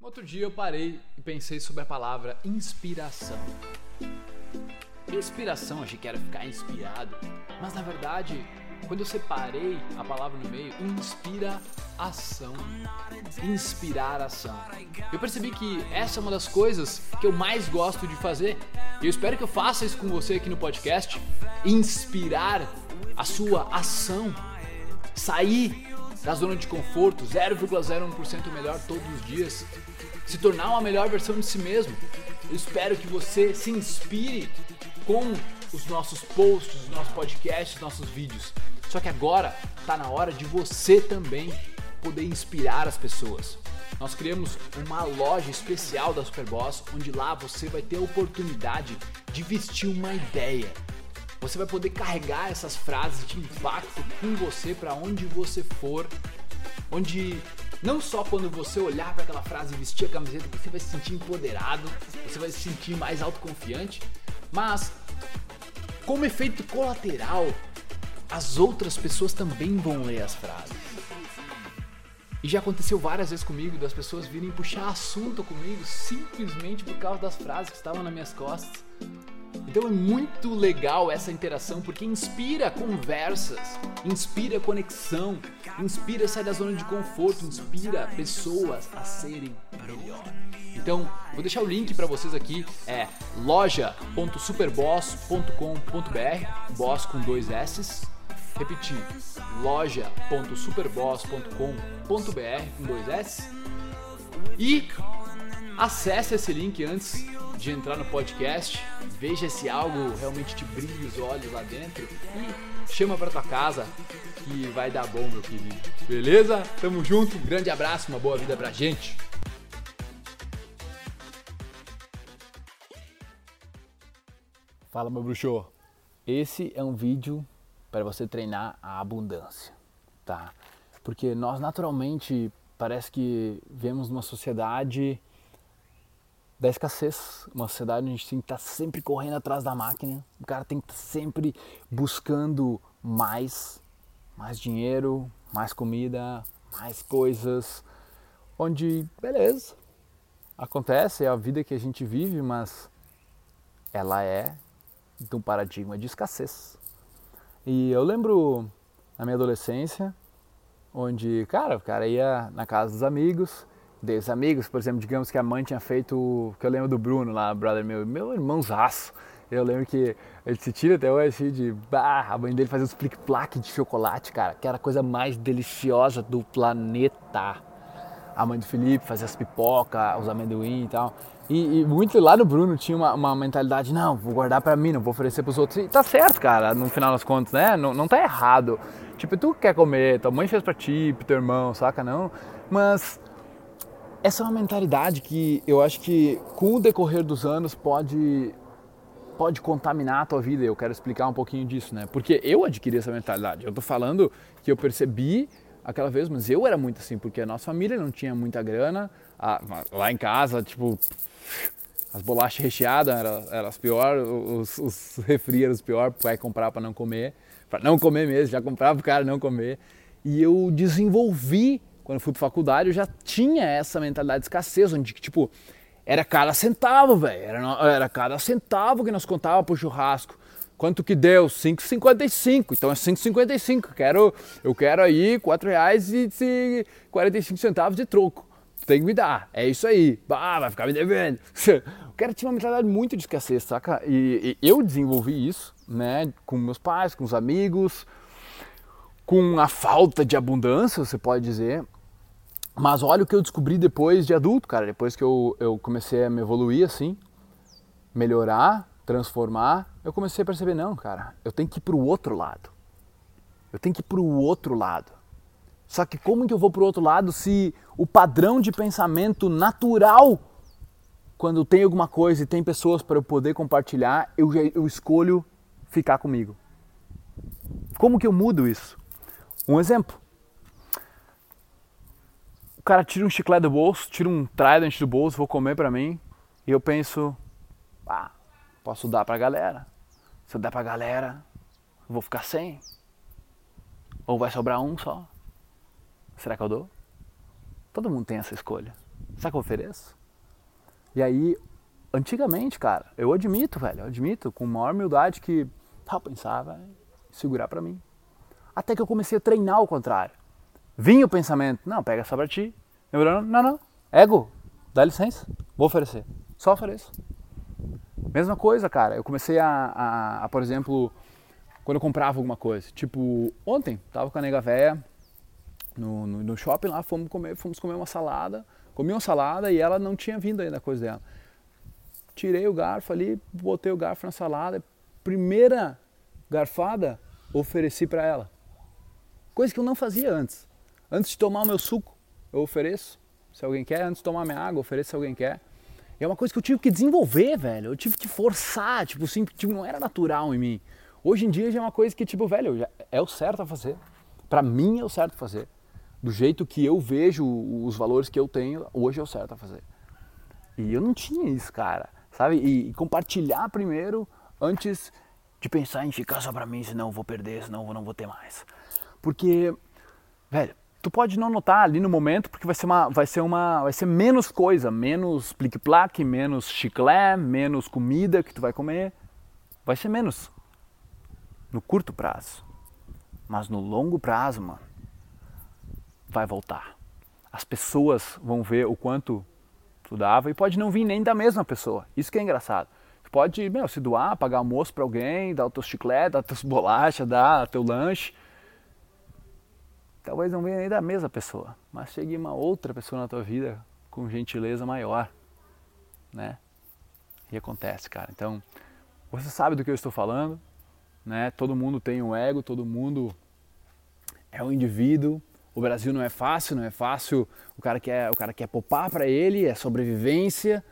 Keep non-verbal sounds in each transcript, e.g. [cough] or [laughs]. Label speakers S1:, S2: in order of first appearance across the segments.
S1: Outro dia eu parei e pensei sobre a palavra inspiração. Inspiração, achei que era ficar inspirado, mas na verdade, quando eu separei a palavra no meio, inspira ação. Inspirar ação. Eu percebi que essa é uma das coisas que eu mais gosto de fazer. E eu espero que eu faça isso com você aqui no podcast. Inspirar a sua ação. Sair da zona de conforto, 0,01% melhor todos os dias, se tornar uma melhor versão de si mesmo. Eu espero que você se inspire com os nossos posts, os nossos podcasts, os nossos vídeos. Só que agora está na hora de você também poder inspirar as pessoas. Nós criamos uma loja especial da Superboss, onde lá você vai ter a oportunidade de vestir uma ideia. Você vai poder carregar essas frases de impacto com você para onde você for, onde não só quando você olhar para aquela frase e vestir a camiseta você vai se sentir empoderado, você vai se sentir mais autoconfiante, mas como efeito colateral, as outras pessoas também vão ler as frases. E já aconteceu várias vezes comigo das pessoas virem puxar assunto comigo simplesmente por causa das frases que estavam nas minhas costas. Então é muito legal essa interação porque inspira conversas, inspira conexão, inspira sair da zona de conforto, inspira pessoas a serem melhor. Então, vou deixar o link para vocês aqui, é loja.superboss.com.br, boss com dois S. Repetir, loja.superboss.com.br com dois S. E acesse esse link antes de entrar no podcast, veja se algo realmente te brilha os olhos lá dentro e chama para tua casa que vai dar bom, meu querido. Beleza? Tamo junto, um grande abraço, uma boa vida pra gente. Fala, meu bruxo. Esse é um vídeo para você treinar a abundância, tá? Porque nós naturalmente parece que vemos numa sociedade da escassez, uma sociedade onde a gente tem que estar sempre correndo atrás da máquina, o cara tem que estar sempre buscando mais, mais dinheiro, mais comida, mais coisas, onde, beleza, acontece, é a vida que a gente vive, mas ela é de um paradigma de escassez. E eu lembro na minha adolescência, onde, cara, o cara ia na casa dos amigos, dos amigos, por exemplo, digamos que a mãe tinha feito, que eu lembro do Bruno lá, brother meu, meu irmãozaço. Eu lembro que ele se tira até hoje assim, de, bah, a mãe dele fazia uns plique-plaque de chocolate, cara, que era a coisa mais deliciosa do planeta. A mãe do Felipe fazia as pipoca, os amendoim e tal. E, e, muito lá no Bruno tinha uma, uma mentalidade, não, vou guardar para mim, não vou oferecer para os outros. E tá certo, cara, no final das contas, né? Não, não tá errado. Tipo, tu quer comer, tua mãe fez pra ti, pro teu irmão, saca? Não. Mas essa é uma mentalidade que eu acho que com o decorrer dos anos pode pode contaminar a tua vida. Eu quero explicar um pouquinho disso, né? Porque eu adquiri essa mentalidade. Eu tô falando que eu percebi aquela vez, mas eu era muito assim, porque a nossa família não tinha muita grana. lá em casa, tipo, as bolachas recheadas eram, eram as piores, os, os refri eram os piores, pai comprar para não comer, para não comer mesmo, já comprava o cara não comer. E eu desenvolvi quando eu fui para faculdade, eu já tinha essa mentalidade de escassez, onde, tipo, era cada centavo, velho. Era, era cada centavo que nós contava pro churrasco. Quanto que deu? 5,55. Então é 5,55. Quero, eu quero aí 4 reais e 45 centavos de troco. Tem que me dar. É isso aí. Bah, vai ficar me devendo. [laughs] O cara tinha uma mentalidade muito de escassez, saca? E, e eu desenvolvi isso, né? Com meus pais, com os amigos, com a falta de abundância, você pode dizer. Mas olha o que eu descobri depois de adulto, cara. Depois que eu, eu comecei a me evoluir assim, melhorar, transformar, eu comecei a perceber, não, cara, eu tenho que ir pro outro lado. Eu tenho que ir pro outro lado. Só que como que eu vou pro outro lado se o padrão de pensamento natural, quando tem alguma coisa e tem pessoas para eu poder compartilhar, eu, eu escolho ficar comigo? Como que eu mudo isso? Um exemplo cara tira um chiclete do bolso, tira um Trident do bolso, vou comer pra mim. E eu penso, ah, posso dar pra galera. Se eu der pra galera, vou ficar sem. Ou vai sobrar um só. Será que eu dou? Todo mundo tem essa escolha. O que eu ofereço? E aí, antigamente, cara, eu admito, velho, eu admito com maior humildade que tal pensava segurar para mim. Até que eu comecei a treinar o contrário. Vinha o pensamento, não, pega só pra ti. Lembrando, não, não, ego, dá licença, vou oferecer. Só ofereço. Mesma coisa, cara, eu comecei a, a, a por exemplo, quando eu comprava alguma coisa. Tipo, ontem, tava com a nega véia no, no, no, shopping lá, fomos comer, fomos comer uma salada, comi uma salada e ela não tinha vindo ainda a coisa dela. Tirei o garfo ali, botei o garfo na salada, primeira garfada, ofereci para ela. Coisa que eu não fazia antes. Antes de tomar o meu suco, eu ofereço, se alguém quer. Antes de tomar minha água, eu ofereço se alguém quer. E é uma coisa que eu tive que desenvolver, velho. Eu tive que forçar, tipo assim, tipo, não era natural em mim. Hoje em dia já é uma coisa que, tipo, velho, é o certo a fazer. Para mim é o certo a fazer. Do jeito que eu vejo os valores que eu tenho, hoje é o certo a fazer. E eu não tinha isso, cara. Sabe? E, compartilhar primeiro antes de pensar em ficar só pra mim, senão eu vou perder, senão eu não vou ter mais. Porque, velho, tu pode não notar ali no momento, porque vai ser uma, vai ser uma, vai ser menos coisa, menos plique-plaque, menos chiclé, menos comida que tu vai comer, vai ser menos no curto prazo. Mas no longo prazo, mano, vai voltar. As pessoas vão ver o quanto tu dava e pode não vir nem da mesma pessoa. Isso que é engraçado. Tu pode, meu, se doar, pagar almoço para alguém, dar o teu chiclete, dar teus [laughs] bolachas, dar teu lanche. Talvez não venha nem da mesma pessoa, mas chegue uma outra pessoa na tua vida com gentileza maior, né? E acontece, cara. Então, você sabe do que eu estou falando, né? Todo mundo tem um ego, todo mundo é um indivíduo. O Brasil não é fácil, não é fácil. O cara quer, o cara quer poupar para ele, é sobrevivência,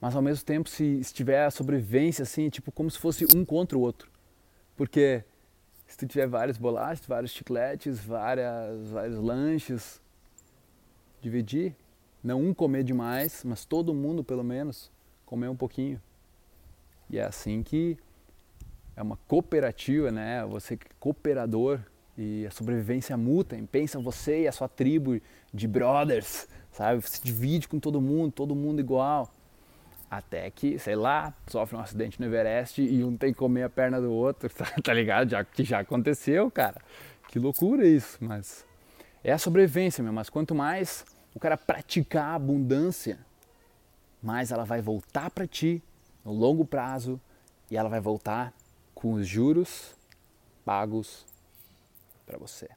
S1: mas ao mesmo tempo se, se tiver a sobrevivência assim, tipo como se fosse um contra o outro. Porque se tu tiver vários bolachas, vários chicletes, várias, vários lanches, dividir, não um comer demais, mas todo mundo pelo menos comer um pouquinho. E é assim que é uma cooperativa, né? Você é cooperador e a sobrevivência mútua, pensa você e a sua tribo de brothers, sabe? Você divide com todo mundo, todo mundo igual. Até que, sei lá, sofre um acidente no Everest e um tem que comer a perna do outro, [laughs] tá, tá ligado? Já, que já aconteceu, cara. Que loucura isso, mas é a sobrevivência, meu. Mas quanto mais o cara praticar a abundância, mais ela vai voltar para ti no longo prazo e ela vai voltar com os juros pagos para você.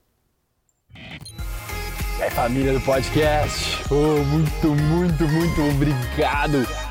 S1: E aí, família do podcast, oh, muito, muito, muito obrigado